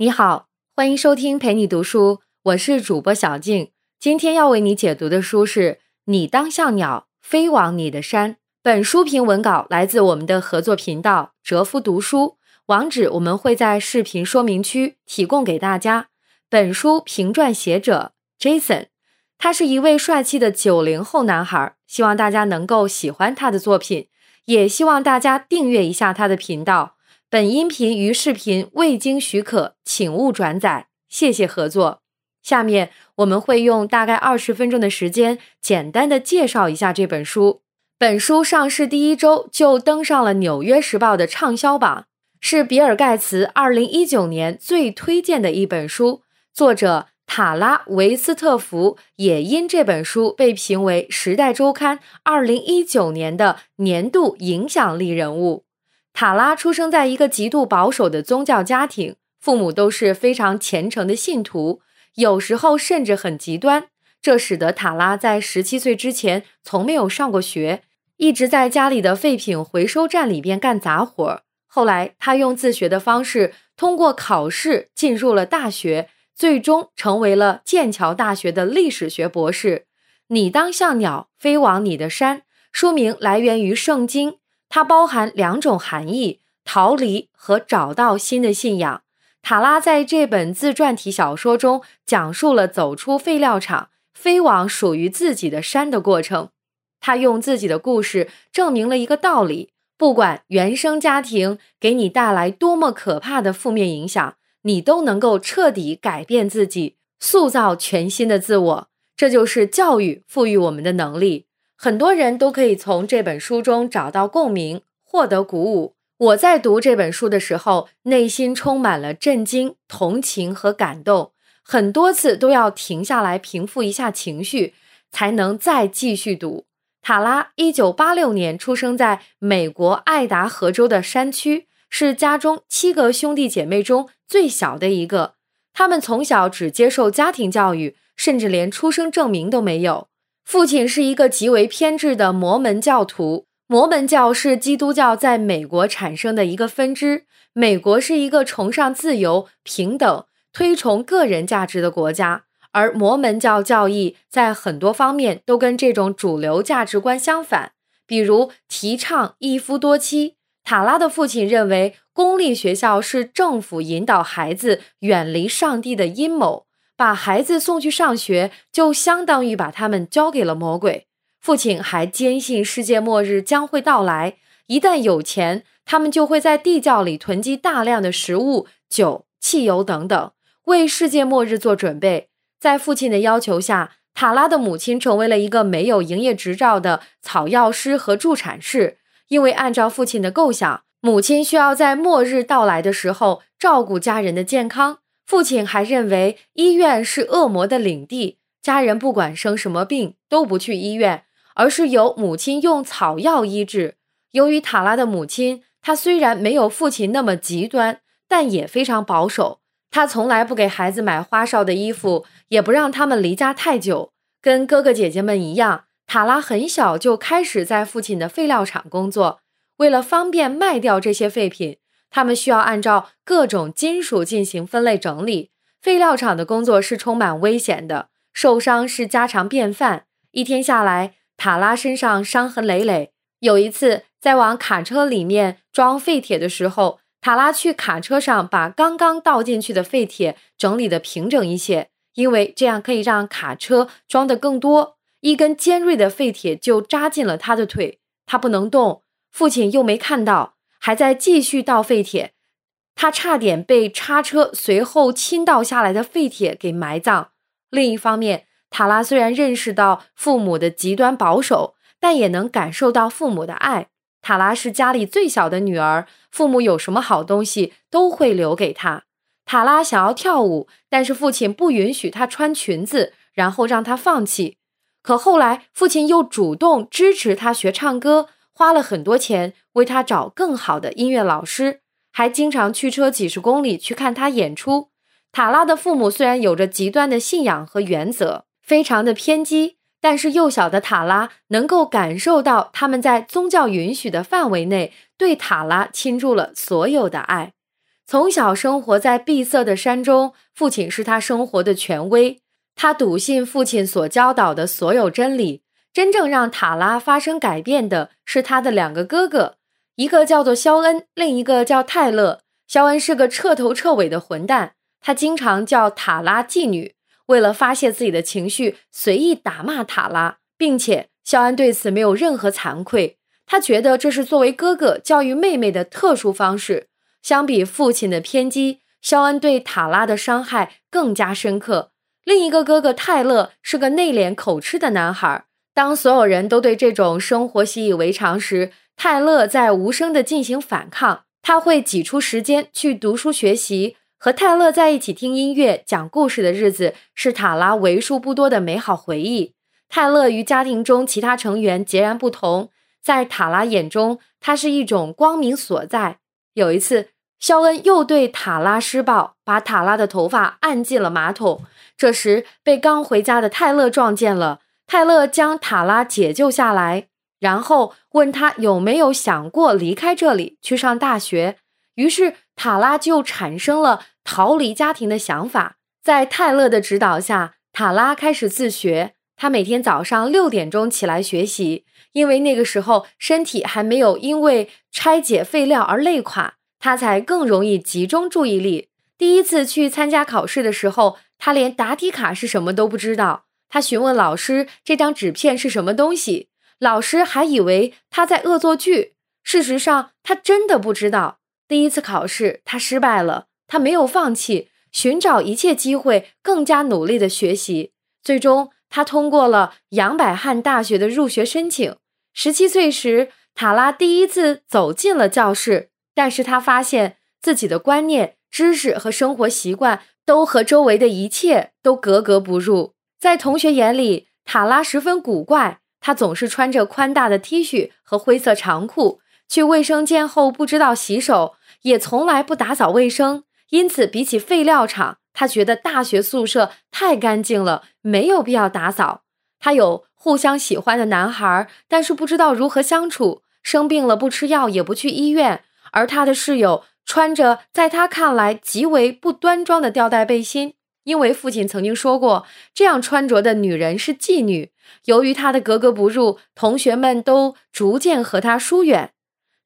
你好，欢迎收听陪你读书，我是主播小静。今天要为你解读的书是《你当像鸟飞往你的山》。本书评文稿来自我们的合作频道哲夫读书，网址我们会在视频说明区提供给大家。本书评撰写者 Jason，他是一位帅气的九零后男孩，希望大家能够喜欢他的作品，也希望大家订阅一下他的频道。本音频与视频未经许可，请勿转载。谢谢合作。下面我们会用大概二十分钟的时间，简单的介绍一下这本书。本书上市第一周就登上了《纽约时报》的畅销榜，是比尔盖茨二零一九年最推荐的一本书。作者塔拉维斯特福也因这本书被评为《时代周刊》二零一九年的年度影响力人物。塔拉出生在一个极度保守的宗教家庭，父母都是非常虔诚的信徒，有时候甚至很极端。这使得塔拉在十七岁之前从没有上过学，一直在家里的废品回收站里边干杂活。后来，他用自学的方式通过考试进入了大学，最终成为了剑桥大学的历史学博士。你当像鸟飞往你的山，书名来源于圣经。它包含两种含义：逃离和找到新的信仰。塔拉在这本自传体小说中讲述了走出废料厂、飞往属于自己的山的过程。他用自己的故事证明了一个道理：不管原生家庭给你带来多么可怕的负面影响，你都能够彻底改变自己，塑造全新的自我。这就是教育赋予我们的能力。很多人都可以从这本书中找到共鸣，获得鼓舞。我在读这本书的时候，内心充满了震惊、同情和感动，很多次都要停下来平复一下情绪，才能再继续读。塔拉一九八六年出生在美国爱达荷州的山区，是家中七个兄弟姐妹中最小的一个。他们从小只接受家庭教育，甚至连出生证明都没有。父亲是一个极为偏执的摩门教徒。摩门教是基督教在美国产生的一个分支。美国是一个崇尚自由、平等、推崇个人价值的国家，而摩门教教义在很多方面都跟这种主流价值观相反，比如提倡一夫多妻。塔拉的父亲认为，公立学校是政府引导孩子远离上帝的阴谋。把孩子送去上学，就相当于把他们交给了魔鬼。父亲还坚信世界末日将会到来，一旦有钱，他们就会在地窖里囤积大量的食物、酒、汽油等等，为世界末日做准备。在父亲的要求下，塔拉的母亲成为了一个没有营业执照的草药师和助产士。因为按照父亲的构想，母亲需要在末日到来的时候照顾家人的健康。父亲还认为医院是恶魔的领地，家人不管生什么病都不去医院，而是由母亲用草药医治。由于塔拉的母亲，她虽然没有父亲那么极端，但也非常保守。她从来不给孩子买花哨的衣服，也不让他们离家太久。跟哥哥姐姐们一样，塔拉很小就开始在父亲的废料厂工作，为了方便卖掉这些废品。他们需要按照各种金属进行分类整理。废料厂的工作是充满危险的，受伤是家常便饭。一天下来，塔拉身上伤痕累累。有一次，在往卡车里面装废铁的时候，塔拉去卡车上把刚刚倒进去的废铁整理的平整一些，因为这样可以让卡车装的更多。一根尖锐的废铁就扎进了他的腿，他不能动。父亲又没看到。还在继续倒废铁，他差点被叉车随后倾倒下来的废铁给埋葬。另一方面，塔拉虽然认识到父母的极端保守，但也能感受到父母的爱。塔拉是家里最小的女儿，父母有什么好东西都会留给她。塔拉想要跳舞，但是父亲不允许她穿裙子，然后让她放弃。可后来，父亲又主动支持她学唱歌。花了很多钱为他找更好的音乐老师，还经常驱车几十公里去看他演出。塔拉的父母虽然有着极端的信仰和原则，非常的偏激，但是幼小的塔拉能够感受到他们在宗教允许的范围内对塔拉倾注了所有的爱。从小生活在闭塞的山中，父亲是他生活的权威。他笃信父亲所教导的所有真理。真正让塔拉发生改变的是他的两个哥哥，一个叫做肖恩，另一个叫泰勒。肖恩是个彻头彻尾的混蛋，他经常叫塔拉妓女。为了发泄自己的情绪，随意打骂塔拉，并且肖恩对此没有任何惭愧。他觉得这是作为哥哥教育妹妹的特殊方式。相比父亲的偏激，肖恩对塔拉的伤害更加深刻。另一个哥哥泰勒是个内敛口吃的男孩。当所有人都对这种生活习以为常时，泰勒在无声地进行反抗。他会挤出时间去读书学习。和泰勒在一起听音乐、讲故事的日子是塔拉为数不多的美好回忆。泰勒与家庭中其他成员截然不同，在塔拉眼中，他是一种光明所在。有一次，肖恩又对塔拉施暴，把塔拉的头发按进了马桶。这时，被刚回家的泰勒撞见了。泰勒将塔拉解救下来，然后问他有没有想过离开这里去上大学。于是塔拉就产生了逃离家庭的想法。在泰勒的指导下，塔拉开始自学。他每天早上六点钟起来学习，因为那个时候身体还没有因为拆解废料而累垮，他才更容易集中注意力。第一次去参加考试的时候，他连答题卡是什么都不知道。他询问老师：“这张纸片是什么东西？”老师还以为他在恶作剧。事实上，他真的不知道。第一次考试，他失败了。他没有放弃，寻找一切机会，更加努力的学习。最终，他通过了杨百翰大学的入学申请。十七岁时，塔拉第一次走进了教室，但是他发现自己的观念、知识和生活习惯都和周围的一切都格格不入。在同学眼里，塔拉十分古怪。他总是穿着宽大的 T 恤和灰色长裤，去卫生间后不知道洗手，也从来不打扫卫生。因此，比起废料厂，他觉得大学宿舍太干净了，没有必要打扫。他有互相喜欢的男孩，但是不知道如何相处。生病了不吃药，也不去医院。而他的室友穿着在他看来极为不端庄的吊带背心。因为父亲曾经说过，这样穿着的女人是妓女。由于她的格格不入，同学们都逐渐和她疏远。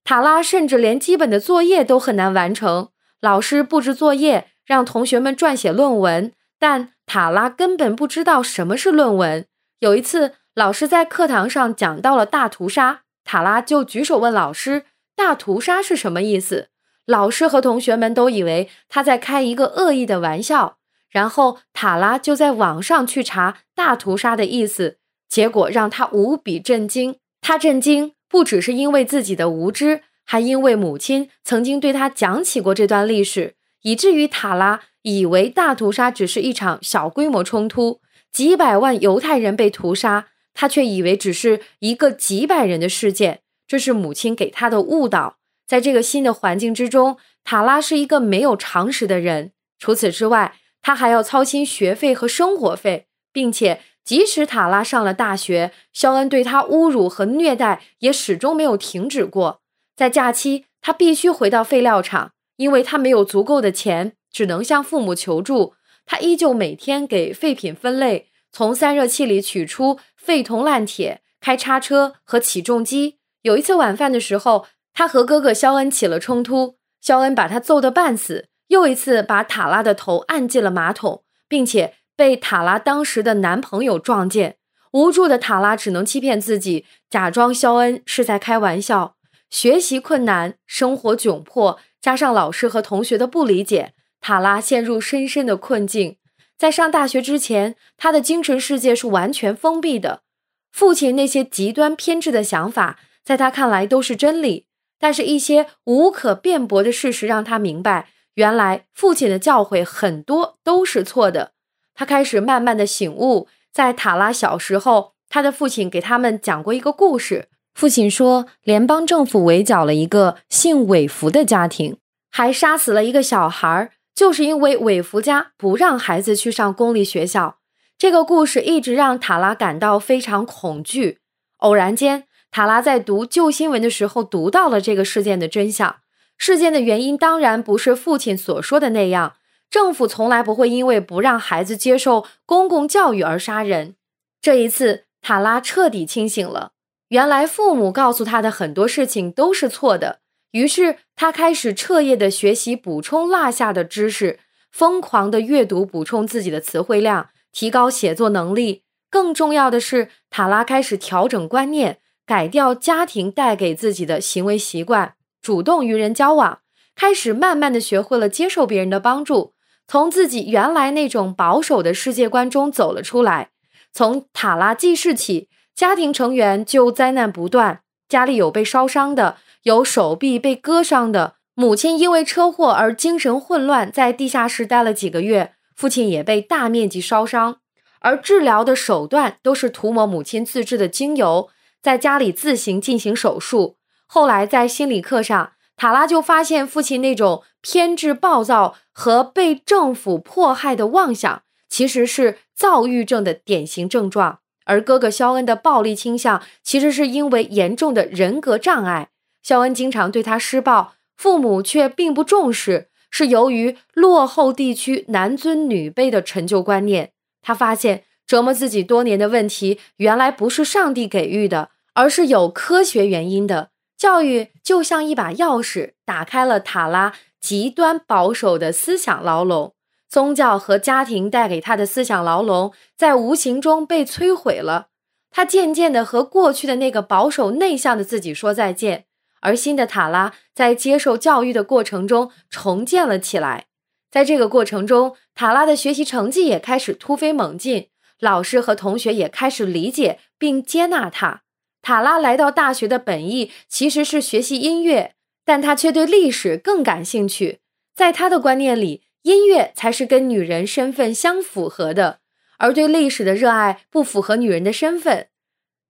塔拉甚至连基本的作业都很难完成。老师布置作业，让同学们撰写论文，但塔拉根本不知道什么是论文。有一次，老师在课堂上讲到了大屠杀，塔拉就举手问老师：“大屠杀是什么意思？”老师和同学们都以为他在开一个恶意的玩笑。然后塔拉就在网上去查“大屠杀”的意思，结果让他无比震惊。他震惊不只是因为自己的无知，还因为母亲曾经对他讲起过这段历史，以至于塔拉以为大屠杀只是一场小规模冲突，几百万犹太人被屠杀，他却以为只是一个几百人的事件。这是母亲给他的误导。在这个新的环境之中，塔拉是一个没有常识的人。除此之外，他还要操心学费和生活费，并且即使塔拉上了大学，肖恩对他侮辱和虐待也始终没有停止过。在假期，他必须回到废料厂，因为他没有足够的钱，只能向父母求助。他依旧每天给废品分类，从散热器里取出废铜烂铁，开叉车和起重机。有一次晚饭的时候，他和哥哥肖恩起了冲突，肖恩把他揍得半死。又一次把塔拉的头按进了马桶，并且被塔拉当时的男朋友撞见。无助的塔拉只能欺骗自己，假装肖恩是在开玩笑。学习困难，生活窘迫，加上老师和同学的不理解，塔拉陷入深深的困境。在上大学之前，他的精神世界是完全封闭的。父亲那些极端偏执的想法，在他看来都是真理，但是一些无可辩驳的事实让他明白。原来父亲的教诲很多都是错的，他开始慢慢的醒悟。在塔拉小时候，他的父亲给他们讲过一个故事。父亲说，联邦政府围剿了一个姓韦弗的家庭，还杀死了一个小孩，就是因为韦弗家不让孩子去上公立学校。这个故事一直让塔拉感到非常恐惧。偶然间，塔拉在读旧新闻的时候读到了这个事件的真相。事件的原因当然不是父亲所说的那样，政府从来不会因为不让孩子接受公共教育而杀人。这一次，塔拉彻底清醒了。原来父母告诉他的很多事情都是错的，于是他开始彻夜的学习，补充落下的知识，疯狂的阅读，补充自己的词汇量，提高写作能力。更重要的是，塔拉开始调整观念，改掉家庭带给自己的行为习惯。主动与人交往，开始慢慢的学会了接受别人的帮助，从自己原来那种保守的世界观中走了出来。从塔拉记事起，家庭成员就灾难不断，家里有被烧伤的，有手臂被割伤的，母亲因为车祸而精神混乱，在地下室待了几个月，父亲也被大面积烧伤，而治疗的手段都是涂抹母亲自制的精油，在家里自行进行手术。后来在心理课上，塔拉就发现父亲那种偏执、暴躁和被政府迫害的妄想，其实是躁郁症的典型症状；而哥哥肖恩的暴力倾向，其实是因为严重的人格障碍。肖恩经常对他施暴，父母却并不重视，是由于落后地区男尊女卑的陈旧观念。他发现折磨自己多年的问题，原来不是上帝给予的，而是有科学原因的。教育就像一把钥匙，打开了塔拉极端保守的思想牢笼。宗教和家庭带给他的思想牢笼，在无形中被摧毁了。他渐渐地和过去的那个保守内向的自己说再见，而新的塔拉在接受教育的过程中重建了起来。在这个过程中，塔拉的学习成绩也开始突飞猛进，老师和同学也开始理解并接纳他。塔拉来到大学的本意其实是学习音乐，但他却对历史更感兴趣。在他的观念里，音乐才是跟女人身份相符合的，而对历史的热爱不符合女人的身份。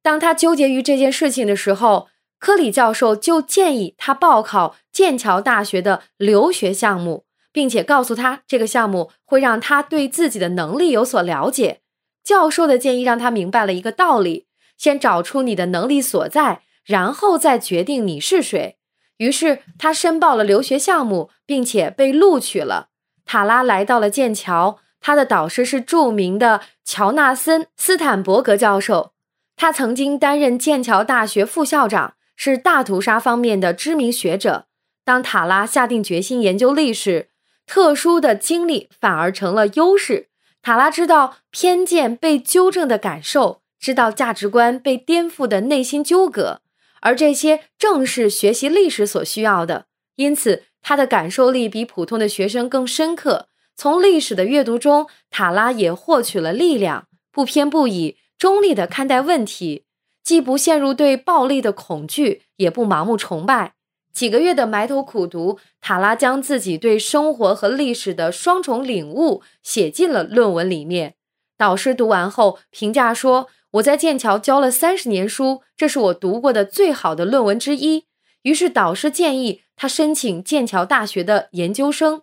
当他纠结于这件事情的时候，科里教授就建议他报考剑桥大学的留学项目，并且告诉他这个项目会让他对自己的能力有所了解。教授的建议让他明白了一个道理。先找出你的能力所在，然后再决定你是谁。于是他申报了留学项目，并且被录取了。塔拉来到了剑桥，他的导师是著名的乔纳森·斯坦伯格教授，他曾经担任剑桥大学副校长，是大屠杀方面的知名学者。当塔拉下定决心研究历史，特殊的经历反而成了优势。塔拉知道偏见被纠正的感受。知道价值观被颠覆的内心纠葛，而这些正是学习历史所需要的。因此，他的感受力比普通的学生更深刻。从历史的阅读中，塔拉也获取了力量，不偏不倚、中立地看待问题，既不陷入对暴力的恐惧，也不盲目崇拜。几个月的埋头苦读，塔拉将自己对生活和历史的双重领悟写进了论文里面。导师读完后评价说。我在剑桥教了三十年书，这是我读过的最好的论文之一。于是导师建议他申请剑桥大学的研究生。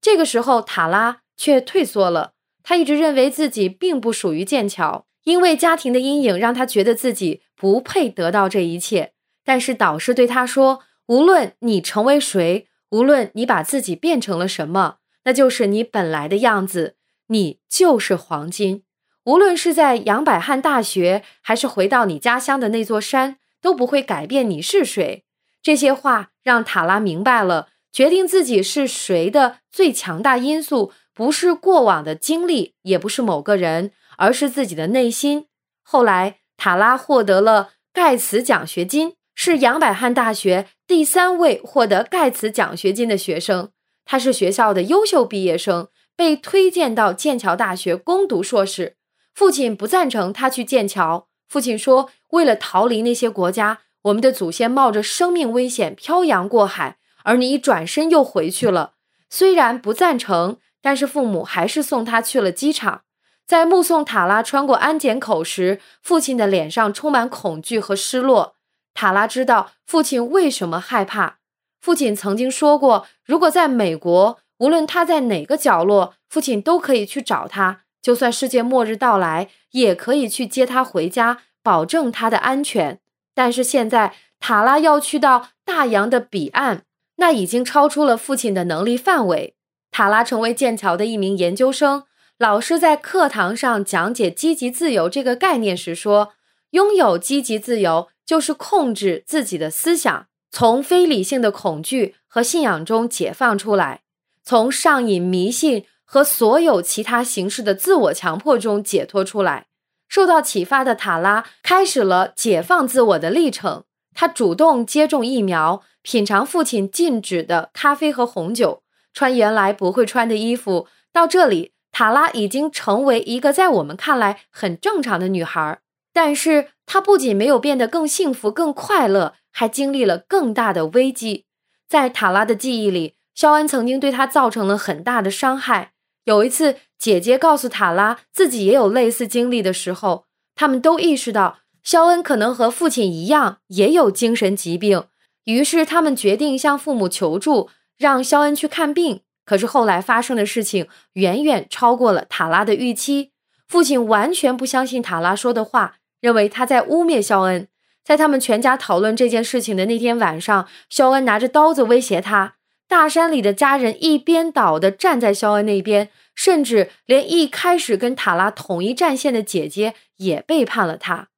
这个时候，塔拉却退缩了。他一直认为自己并不属于剑桥，因为家庭的阴影让他觉得自己不配得到这一切。但是导师对他说：“无论你成为谁，无论你把自己变成了什么，那就是你本来的样子，你就是黄金。”无论是在杨百翰大学，还是回到你家乡的那座山，都不会改变你是谁。这些话让塔拉明白了，决定自己是谁的最强大因素，不是过往的经历，也不是某个人，而是自己的内心。后来，塔拉获得了盖茨奖学金，是杨百翰大学第三位获得盖茨奖学金的学生。他是学校的优秀毕业生，被推荐到剑桥大学攻读硕士。父亲不赞成他去剑桥。父亲说：“为了逃离那些国家，我们的祖先冒着生命危险漂洋过海，而你一转身又回去了。”虽然不赞成，但是父母还是送他去了机场。在目送塔拉穿过安检口时，父亲的脸上充满恐惧和失落。塔拉知道父亲为什么害怕。父亲曾经说过：“如果在美国，无论他在哪个角落，父亲都可以去找他。”就算世界末日到来，也可以去接他回家，保证他的安全。但是现在，塔拉要去到大洋的彼岸，那已经超出了父亲的能力范围。塔拉成为剑桥的一名研究生，老师在课堂上讲解积极自由这个概念时说：“拥有积极自由就是控制自己的思想，从非理性的恐惧和信仰中解放出来，从上瘾、迷信和所有其他形式的自我强迫中解脱出来。”受到启发的塔拉开始了解放自我的历程。他主动接种疫苗，品尝父亲禁止的咖啡和红酒。穿原来不会穿的衣服，到这里，塔拉已经成为一个在我们看来很正常的女孩。但是，她不仅没有变得更幸福、更快乐，还经历了更大的危机。在塔拉的记忆里，肖恩曾经对她造成了很大的伤害。有一次，姐姐告诉塔拉自己也有类似经历的时候，他们都意识到肖恩可能和父亲一样也有精神疾病。于是，他们决定向父母求助。让肖恩去看病，可是后来发生的事情远远超过了塔拉的预期。父亲完全不相信塔拉说的话，认为他在污蔑肖恩。在他们全家讨论这件事情的那天晚上，肖恩拿着刀子威胁他。大山里的家人一边倒地站在肖恩那边，甚至连一开始跟塔拉统一战线的姐姐也背叛了他。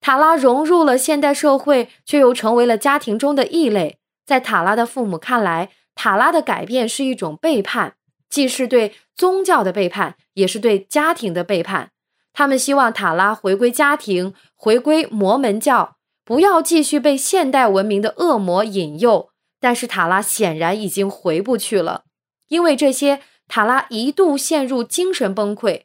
塔拉融入了现代社会，却又成为了家庭中的异类。在塔拉的父母看来，塔拉的改变是一种背叛，既是对宗教的背叛，也是对家庭的背叛。他们希望塔拉回归家庭，回归摩门教，不要继续被现代文明的恶魔引诱。但是塔拉显然已经回不去了，因为这些，塔拉一度陷入精神崩溃，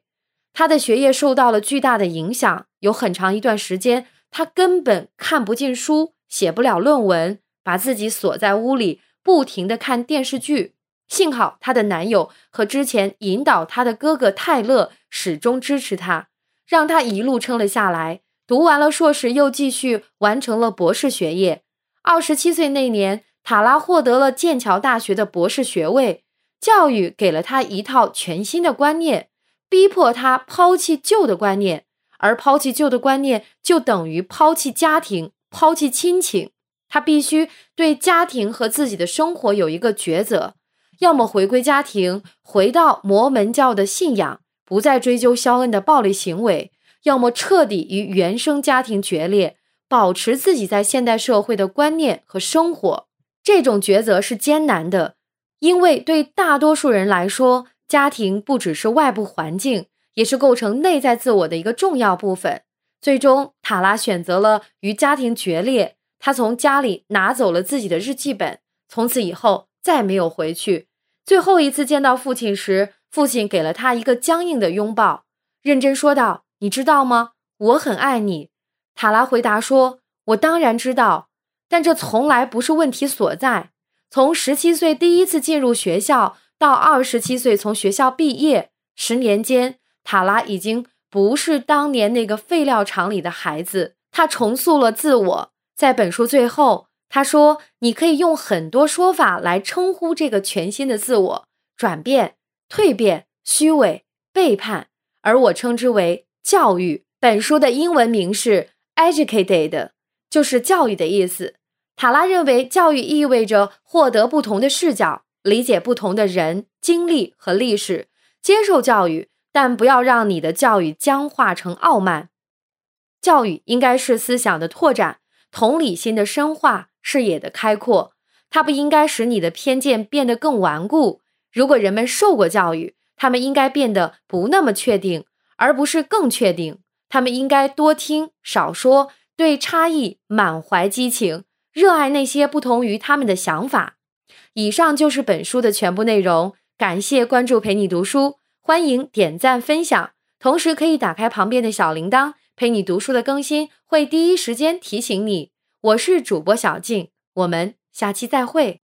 他的学业受到了巨大的影响。有很长一段时间，他根本看不进书，写不了论文，把自己锁在屋里。不停的看电视剧，幸好她的男友和之前引导她的哥哥泰勒始终支持她，让她一路撑了下来。读完了硕士，又继续完成了博士学业。二十七岁那年，塔拉获得了剑桥大学的博士学位。教育给了他一套全新的观念，逼迫他抛弃旧的观念，而抛弃旧的观念就等于抛弃家庭，抛弃亲情。他必须对家庭和自己的生活有一个抉择：要么回归家庭，回到摩门教的信仰，不再追究肖恩的暴力行为；要么彻底与原生家庭决裂，保持自己在现代社会的观念和生活。这种抉择是艰难的，因为对大多数人来说，家庭不只是外部环境，也是构成内在自我的一个重要部分。最终，塔拉选择了与家庭决裂。他从家里拿走了自己的日记本，从此以后再没有回去。最后一次见到父亲时，父亲给了他一个僵硬的拥抱，认真说道：“你知道吗？我很爱你。”塔拉回答说：“我当然知道，但这从来不是问题所在。从十七岁第一次进入学校到二十七岁从学校毕业，十年间，塔拉已经不是当年那个废料厂里的孩子。他重塑了自我。”在本书最后，他说：“你可以用很多说法来称呼这个全新的自我：转变、蜕变、虚伪、背叛，而我称之为教育。”本书的英文名是 “educated”，就是教育的意思。塔拉认为，教育意味着获得不同的视角，理解不同的人、经历和历史，接受教育，但不要让你的教育僵化成傲慢。教育应该是思想的拓展。同理心的深化，视野的开阔，它不应该使你的偏见变得更顽固。如果人们受过教育，他们应该变得不那么确定，而不是更确定。他们应该多听少说，对差异满怀激情，热爱那些不同于他们的想法。以上就是本书的全部内容。感谢关注，陪你读书，欢迎点赞分享，同时可以打开旁边的小铃铛。陪你读书的更新会第一时间提醒你。我是主播小静，我们下期再会。